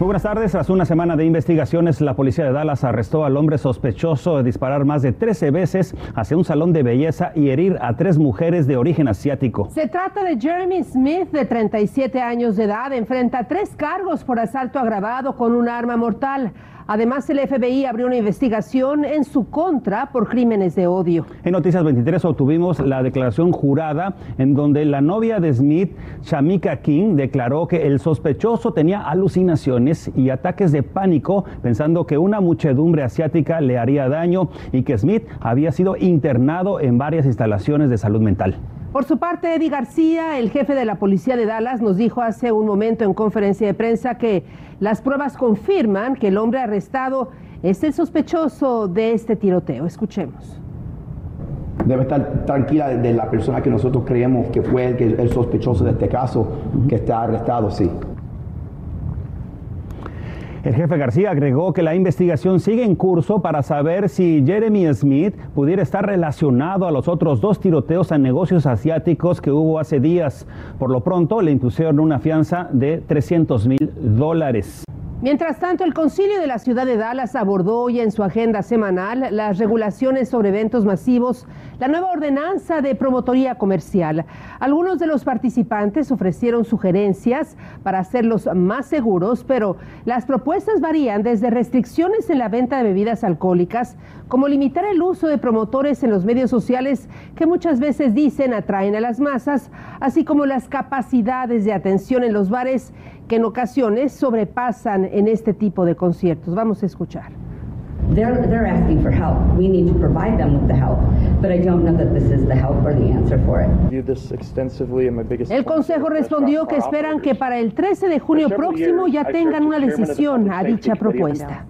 Muy buenas tardes. Tras una semana de investigaciones, la policía de Dallas arrestó al hombre sospechoso de disparar más de 13 veces hacia un salón de belleza y herir a tres mujeres de origen asiático. Se trata de Jeremy Smith, de 37 años de edad. Enfrenta tres cargos por asalto agravado con un arma mortal. Además, el FBI abrió una investigación en su contra por crímenes de odio. En Noticias 23 obtuvimos la declaración jurada en donde la novia de Smith, Shamika King, declaró que el sospechoso tenía alucinaciones y ataques de pánico pensando que una muchedumbre asiática le haría daño y que Smith había sido internado en varias instalaciones de salud mental. Por su parte, Eddie García, el jefe de la policía de Dallas, nos dijo hace un momento en conferencia de prensa que las pruebas confirman que el hombre arrestado es el sospechoso de este tiroteo. Escuchemos. Debe estar tranquila de la persona que nosotros creemos que fue el, el sospechoso de este caso, que está arrestado, sí. El jefe García agregó que la investigación sigue en curso para saber si Jeremy Smith pudiera estar relacionado a los otros dos tiroteos a negocios asiáticos que hubo hace días. Por lo pronto, le impusieron una fianza de 300 mil dólares. Mientras tanto, el Concilio de la Ciudad de Dallas abordó hoy en su agenda semanal las regulaciones sobre eventos masivos, la nueva ordenanza de promotoría comercial. Algunos de los participantes ofrecieron sugerencias para hacerlos más seguros, pero las propuestas varían desde restricciones en la venta de bebidas alcohólicas, como limitar el uso de promotores en los medios sociales que muchas veces dicen atraen a las masas, así como las capacidades de atención en los bares que en ocasiones sobrepasan en este tipo de conciertos. Vamos a escuchar. They're, they're asking for help. We need to provide them with the help, but I don't know that this is the help or the answer for it. El Consejo respondió que esperan que para el 13 de junio próximo ya tengan una decisión a dicha propuesta.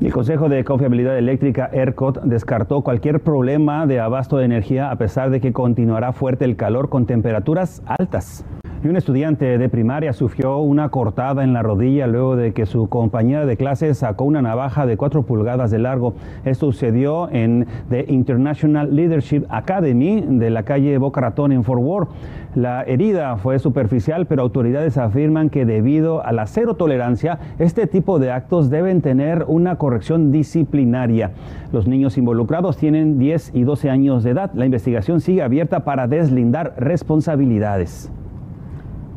El Consejo de Confiabilidad Eléctrica ERCOT descartó cualquier problema de abasto de energía a pesar de que continuará fuerte el calor con temperaturas altas. Y un estudiante de primaria sufrió una cortada en la rodilla luego de que su compañera de clase sacó una navaja de 4 pulgadas de largo. Esto sucedió en The International Leadership Academy de la calle Boca Ratón en Fort Worth. La herida fue superficial, pero autoridades afirman que debido a la cero tolerancia, este tipo de actos deben tener una corrección disciplinaria. Los niños involucrados tienen 10 y 12 años de edad. La investigación sigue abierta para deslindar responsabilidades.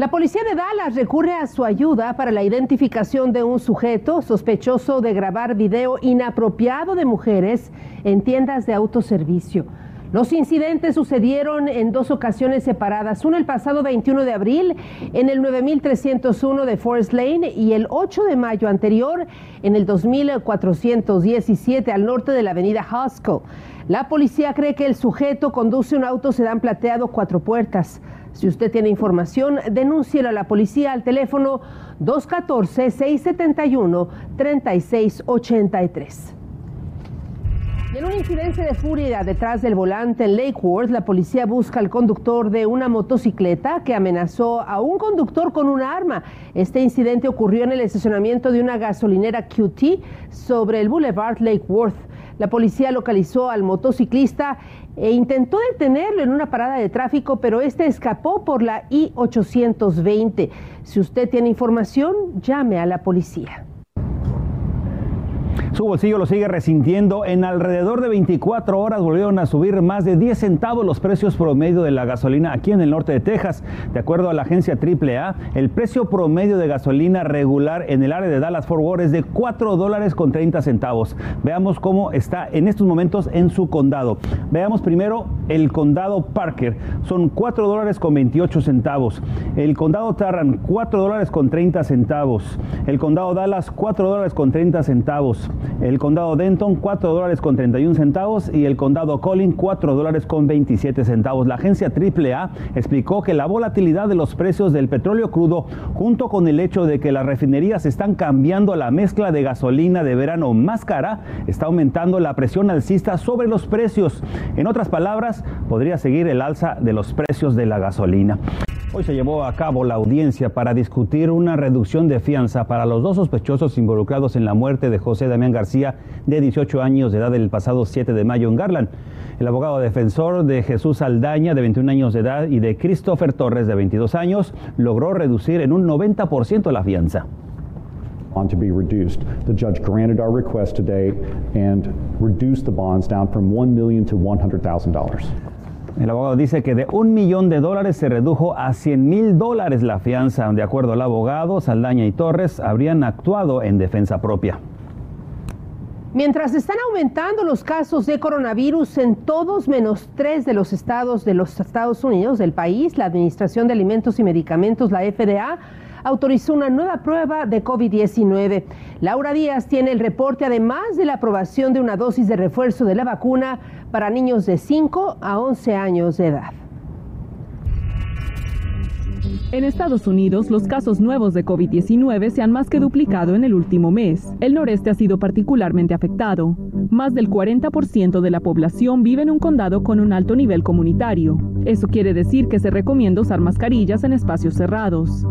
La policía de Dallas recurre a su ayuda para la identificación de un sujeto sospechoso de grabar video inapropiado de mujeres en tiendas de autoservicio. Los incidentes sucedieron en dos ocasiones separadas, uno el pasado 21 de abril en el 9301 de Forest Lane y el 8 de mayo anterior en el 2417 al norte de la avenida Hosco. La policía cree que el sujeto conduce un auto sedán plateado cuatro puertas. Si usted tiene información, denúncielo a la policía al teléfono 214-671-3683. En una incidencia de furia detrás del volante en Lake Worth, la policía busca al conductor de una motocicleta que amenazó a un conductor con un arma. Este incidente ocurrió en el estacionamiento de una gasolinera QT sobre el Boulevard Lake Worth. La policía localizó al motociclista e intentó detenerlo en una parada de tráfico, pero este escapó por la I-820. Si usted tiene información, llame a la policía. Su bolsillo lo sigue resintiendo. En alrededor de 24 horas volvieron a subir más de 10 centavos los precios promedio de la gasolina aquí en el norte de Texas. De acuerdo a la agencia AAA, el precio promedio de gasolina regular en el área de Dallas Fort Worth es de 4 dólares con 30 centavos. Veamos cómo está en estos momentos en su condado. Veamos primero el condado Parker. Son 4 dólares con 28 centavos. El condado Tarrant, 4 dólares con 30 centavos. El condado Dallas, 4 dólares con 30 centavos el condado Denton 4 dólares con 31 centavos y el condado Collin 4 dólares con 27 centavos. La agencia AAA explicó que la volatilidad de los precios del petróleo crudo junto con el hecho de que las refinerías están cambiando la mezcla de gasolina de verano más cara está aumentando la presión alcista sobre los precios. En otras palabras, podría seguir el alza de los precios de la gasolina. Hoy se llevó a cabo la audiencia para discutir una reducción de fianza para los dos sospechosos involucrados en la muerte de José Damián García, de 18 años de edad, el pasado 7 de mayo en Garland. El abogado defensor de Jesús Aldaña, de 21 años de edad, y de Christopher Torres, de 22 años, logró reducir en un 90% la fianza. On to be reduced. The judge granted our request today and reduced the bonds down from $1 million to $100,000. El abogado dice que de un millón de dólares se redujo a 100 mil dólares la fianza. De acuerdo al abogado, Saldaña y Torres habrían actuado en defensa propia. Mientras están aumentando los casos de coronavirus en todos menos tres de los estados de los Estados Unidos del país, la Administración de Alimentos y Medicamentos, la FDA, autorizó una nueva prueba de COVID-19. Laura Díaz tiene el reporte además de la aprobación de una dosis de refuerzo de la vacuna para niños de 5 a 11 años de edad. En Estados Unidos, los casos nuevos de COVID-19 se han más que duplicado en el último mes. El noreste ha sido particularmente afectado. Más del 40% de la población vive en un condado con un alto nivel comunitario. Eso quiere decir que se recomienda usar mascarillas en espacios cerrados.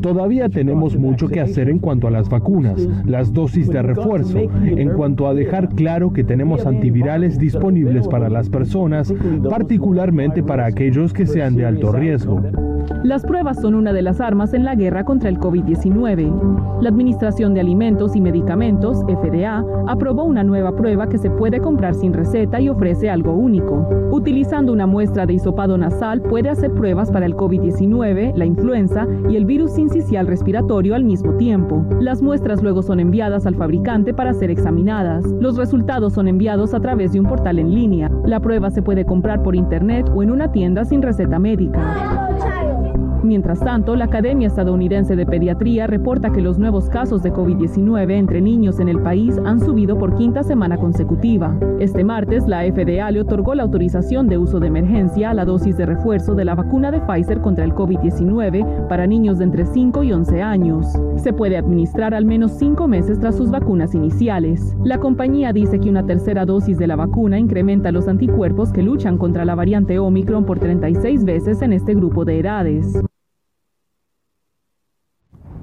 Todavía tenemos mucho que hacer en cuanto a las vacunas, las dosis de refuerzo, en cuanto a dejar claro que tenemos antivirales disponibles para las personas, particularmente para aquellos que sean de alto riesgo. Las pruebas son una de las armas en la guerra contra el COVID-19. La Administración de Alimentos y Medicamentos, FDA, aprobó una nueva prueba que se puede comprar sin receta y ofrece algo único. Utilizando una muestra de hisopado nasal puede hacer pruebas para el COVID-19, la influenza y el virus sincicial respiratorio al mismo tiempo. Las muestras luego son enviadas al fabricante para ser examinadas. Los resultados son enviados a través de un portal en línea. La prueba se puede comprar por internet o en una tienda sin receta médica. Mientras tanto, la Academia Estadounidense de Pediatría reporta que los nuevos casos de COVID-19 entre niños en el país han subido por quinta semana consecutiva. Este martes, la FDA le otorgó la autorización de uso de emergencia a la dosis de refuerzo de la vacuna de Pfizer contra el COVID-19 para niños de entre 5 y 11 años. Se puede administrar al menos 5 meses tras sus vacunas iniciales. La compañía dice que una tercera dosis de la vacuna incrementa los anticuerpos que luchan contra la variante Omicron por 36 veces en este grupo de edades.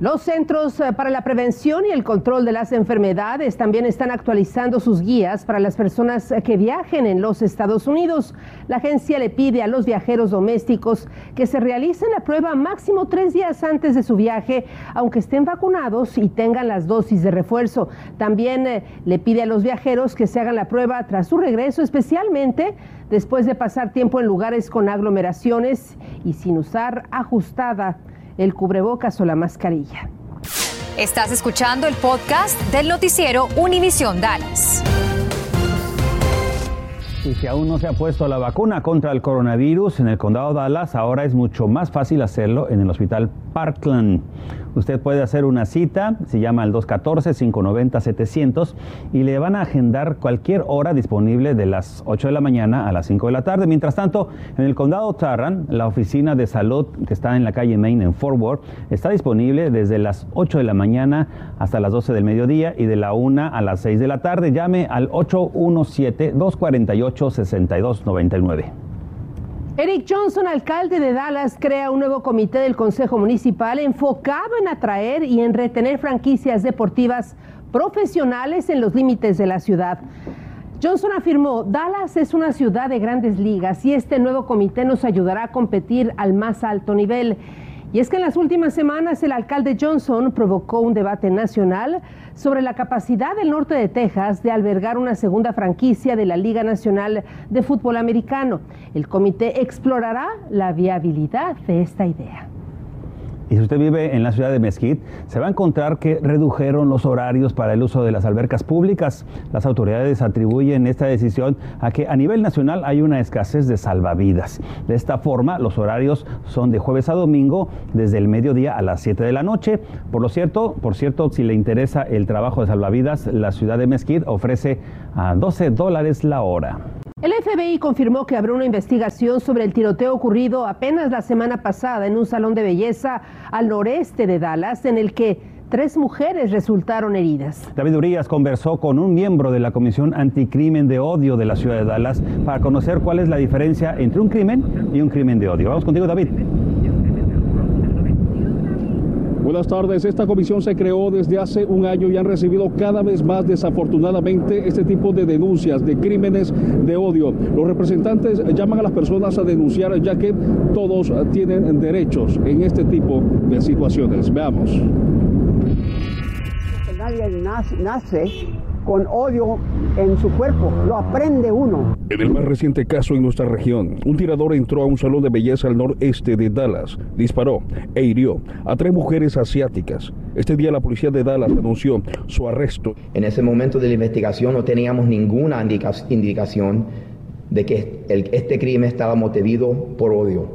Los Centros eh, para la Prevención y el Control de las Enfermedades también están actualizando sus guías para las personas eh, que viajen en los Estados Unidos. La agencia le pide a los viajeros domésticos que se realicen la prueba máximo tres días antes de su viaje, aunque estén vacunados y tengan las dosis de refuerzo. También eh, le pide a los viajeros que se hagan la prueba tras su regreso, especialmente después de pasar tiempo en lugares con aglomeraciones y sin usar ajustada el cubrebocas o la mascarilla. Estás escuchando el podcast del noticiero Univisión Dallas. Y si aún no se ha puesto la vacuna contra el coronavirus en el condado de Dallas, ahora es mucho más fácil hacerlo en el hospital Parkland. Usted puede hacer una cita, se llama el 214-590-700 y le van a agendar cualquier hora disponible de las 8 de la mañana a las 5 de la tarde. Mientras tanto, en el condado Tarrant, la oficina de salud que está en la calle Main en Fort Worth está disponible desde las 8 de la mañana hasta las 12 del mediodía y de la 1 a las 6 de la tarde. Llame al 817-248-6299. Eric Johnson, alcalde de Dallas, crea un nuevo comité del Consejo Municipal enfocado en atraer y en retener franquicias deportivas profesionales en los límites de la ciudad. Johnson afirmó, Dallas es una ciudad de grandes ligas y este nuevo comité nos ayudará a competir al más alto nivel. Y es que en las últimas semanas el alcalde Johnson provocó un debate nacional sobre la capacidad del norte de Texas de albergar una segunda franquicia de la Liga Nacional de Fútbol Americano. El comité explorará la viabilidad de esta idea. Y si usted vive en la ciudad de Mesquite, se va a encontrar que redujeron los horarios para el uso de las albercas públicas. Las autoridades atribuyen esta decisión a que a nivel nacional hay una escasez de salvavidas. De esta forma, los horarios son de jueves a domingo, desde el mediodía a las 7 de la noche. Por lo cierto, por cierto, si le interesa el trabajo de salvavidas, la ciudad de Mesquite ofrece a 12 dólares la hora. El FBI confirmó que habrá una investigación sobre el tiroteo ocurrido apenas la semana pasada en un salón de belleza al noreste de Dallas, en el que Tres mujeres resultaron heridas. David Urias conversó con un miembro de la Comisión Anticrimen de Odio de la ciudad de Dallas para conocer cuál es la diferencia entre un crimen y un crimen de odio. Vamos contigo, David. Buenas tardes. Esta comisión se creó desde hace un año y han recibido cada vez más desafortunadamente este tipo de denuncias de crímenes de odio. Los representantes llaman a las personas a denunciar ya que todos tienen derechos en este tipo de situaciones. Veamos. Nadie nace con odio en su cuerpo, lo aprende uno. En el más reciente caso en nuestra región, un tirador entró a un salón de belleza al noreste de Dallas, disparó e hirió a tres mujeres asiáticas. Este día la policía de Dallas anunció su arresto. En ese momento de la investigación no teníamos ninguna indicación de que este crimen estaba motivado por odio.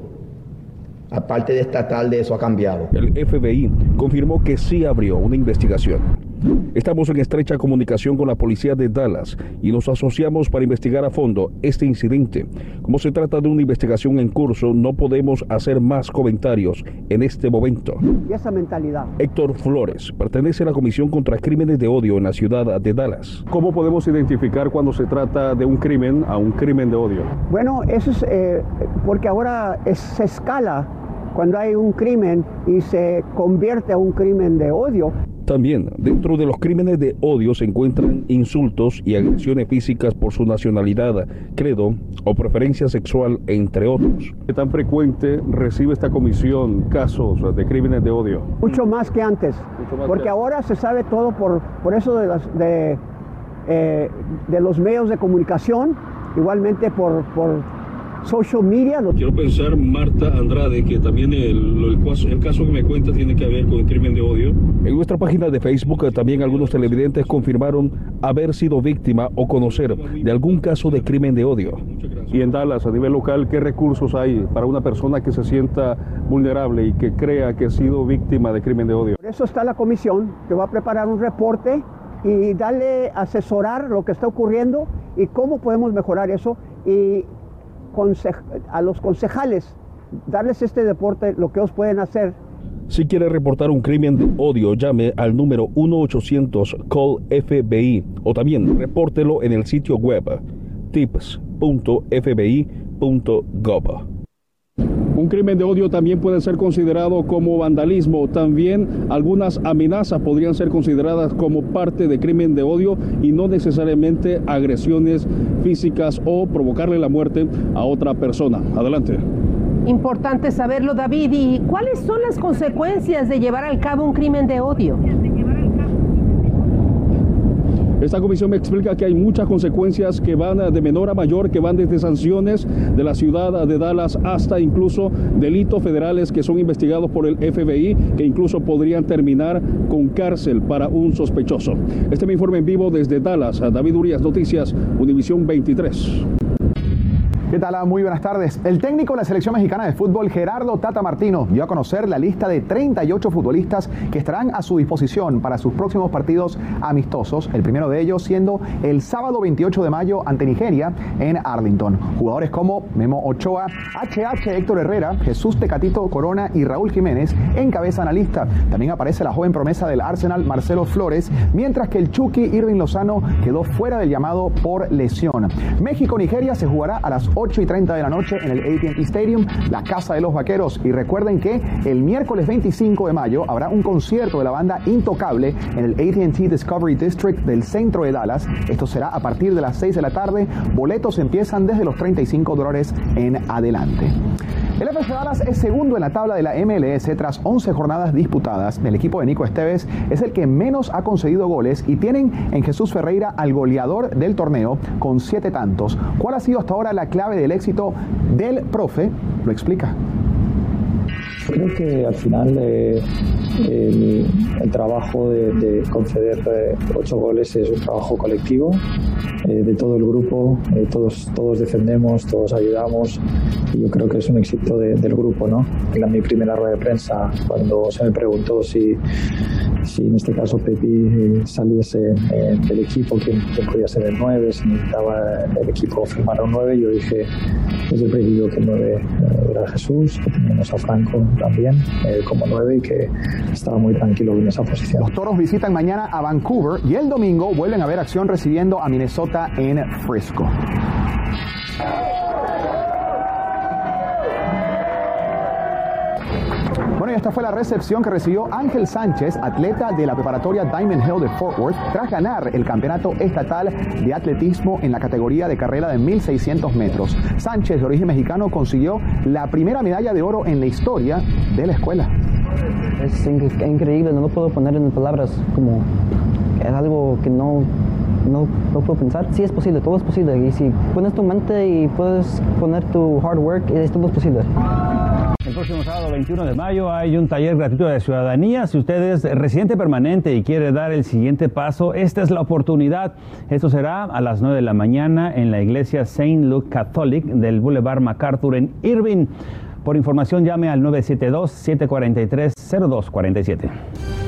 Aparte de esta tarde, eso ha cambiado. El FBI confirmó que sí abrió una investigación. Estamos en estrecha comunicación con la policía de Dallas y nos asociamos para investigar a fondo este incidente. Como se trata de una investigación en curso, no podemos hacer más comentarios en este momento. Y esa mentalidad. Héctor Flores pertenece a la Comisión contra Crímenes de Odio en la ciudad de Dallas. ¿Cómo podemos identificar cuando se trata de un crimen a un crimen de odio? Bueno, eso es eh, porque ahora se escala cuando hay un crimen y se convierte a un crimen de odio. También dentro de los crímenes de odio se encuentran insultos y agresiones físicas por su nacionalidad, credo o preferencia sexual, entre otros. ¿Qué tan frecuente recibe esta comisión casos de crímenes de odio? Mucho más que antes, porque ahora se sabe todo por, por eso de, las, de, eh, de los medios de comunicación, igualmente por, por social media. Quiero pensar, Marta Andrade, que también el, el, caso que me cuenta tiene que ver con el crimen de odio. En nuestra página de Facebook eh, también algunos televidentes confirmaron haber sido víctima o conocer de algún caso de crimen de odio. Y en Dallas, a nivel local, ¿qué recursos hay para una persona que se sienta vulnerable y que crea que ha sido víctima de crimen de odio? Por eso está la comisión que va a preparar un reporte y darle, asesorar lo que está ocurriendo y cómo podemos mejorar eso. Y a los concejales, darles este deporte, lo que ellos pueden hacer. Si quiere reportar un crimen de odio, llame al número 1-800-CALL-FBI o también repórtelo en el sitio web tips.fbi.gov. Un crimen de odio también puede ser considerado como vandalismo. También algunas amenazas podrían ser consideradas como parte de crimen de odio y no necesariamente agresiones físicas o provocarle la muerte a otra persona. Adelante. Importante saberlo, David. ¿Y cuáles son las consecuencias de llevar al cabo un crimen de odio? Esta comisión me explica que hay muchas consecuencias que van de menor a mayor, que van desde sanciones de la ciudad de Dallas hasta incluso delitos federales que son investigados por el FBI, que incluso podrían terminar con cárcel para un sospechoso. Este me informe en vivo desde Dallas. David Urias, Noticias, Univisión 23. ¿Qué tal? Muy buenas tardes. El técnico de la selección mexicana de fútbol, Gerardo Tata Martino, dio a conocer la lista de 38 futbolistas que estarán a su disposición para sus próximos partidos amistosos, el primero de ellos siendo el sábado 28 de mayo ante Nigeria en Arlington. Jugadores como Memo Ochoa, HH Héctor Herrera, Jesús Tecatito Corona y Raúl Jiménez encabezan la lista. También aparece la joven promesa del Arsenal, Marcelo Flores, mientras que el Chucky Irving Lozano quedó fuera del llamado por lesión. México-Nigeria se jugará a las 8 y 30 de la noche en el AT&T Stadium, la Casa de los Vaqueros. Y recuerden que el miércoles 25 de mayo habrá un concierto de la banda Intocable en el AT&T Discovery District del centro de Dallas. Esto será a partir de las 6 de la tarde. Boletos empiezan desde los 35 dólares en adelante. El FC Dallas es segundo en la tabla de la MLS tras 11 jornadas disputadas. El equipo de Nico Esteves es el que menos ha conseguido goles y tienen en Jesús Ferreira al goleador del torneo con siete tantos. ¿Cuál ha sido hasta ahora la clave del éxito del profe? Lo explica. Creo que al final eh, el, trabajo de, conceder eh, ocho goles es un trabajo colectivo eh, de todo el grupo, eh, todos, todos defendemos, todos ayudamos y yo creo que es un éxito del grupo. ¿no? En mi primera rueda de prensa, cuando se me preguntó si, si en este caso Pepi saliese del equipo, quién, podía ser el 9, si necesitaba el equipo firmar un 9, yo dije desde el principio que el 9 era Jesús, que teníamos a Franco también como 9 y que estaba muy tranquilo en esa posición. Los toros visitan mañana a Vancouver y el domingo vuelven a ver acción recibiendo a Minnesota en Frisco. Bueno, y esta fue la recepción que recibió Ángel Sánchez, atleta de la preparatoria Diamond Hill de Fort Worth, tras ganar el campeonato estatal de atletismo en la categoría de carrera de 1600 metros. Sánchez, de origen mexicano, consiguió la primera medalla de oro en la historia de la escuela. Es increíble, no lo puedo poner en palabras, como es algo que no, no, no, puedo pensar. Sí es posible, todo es posible. Y si pones tu mente y puedes poner tu hard work, todo es posible. El próximo sábado 21 de mayo hay un taller gratuito de ciudadanía. Si usted es residente permanente y quiere dar el siguiente paso, esta es la oportunidad. Esto será a las 9 de la mañana en la iglesia Saint Luke Catholic del Boulevard MacArthur en Irving. Por información llame al 972-743-0247.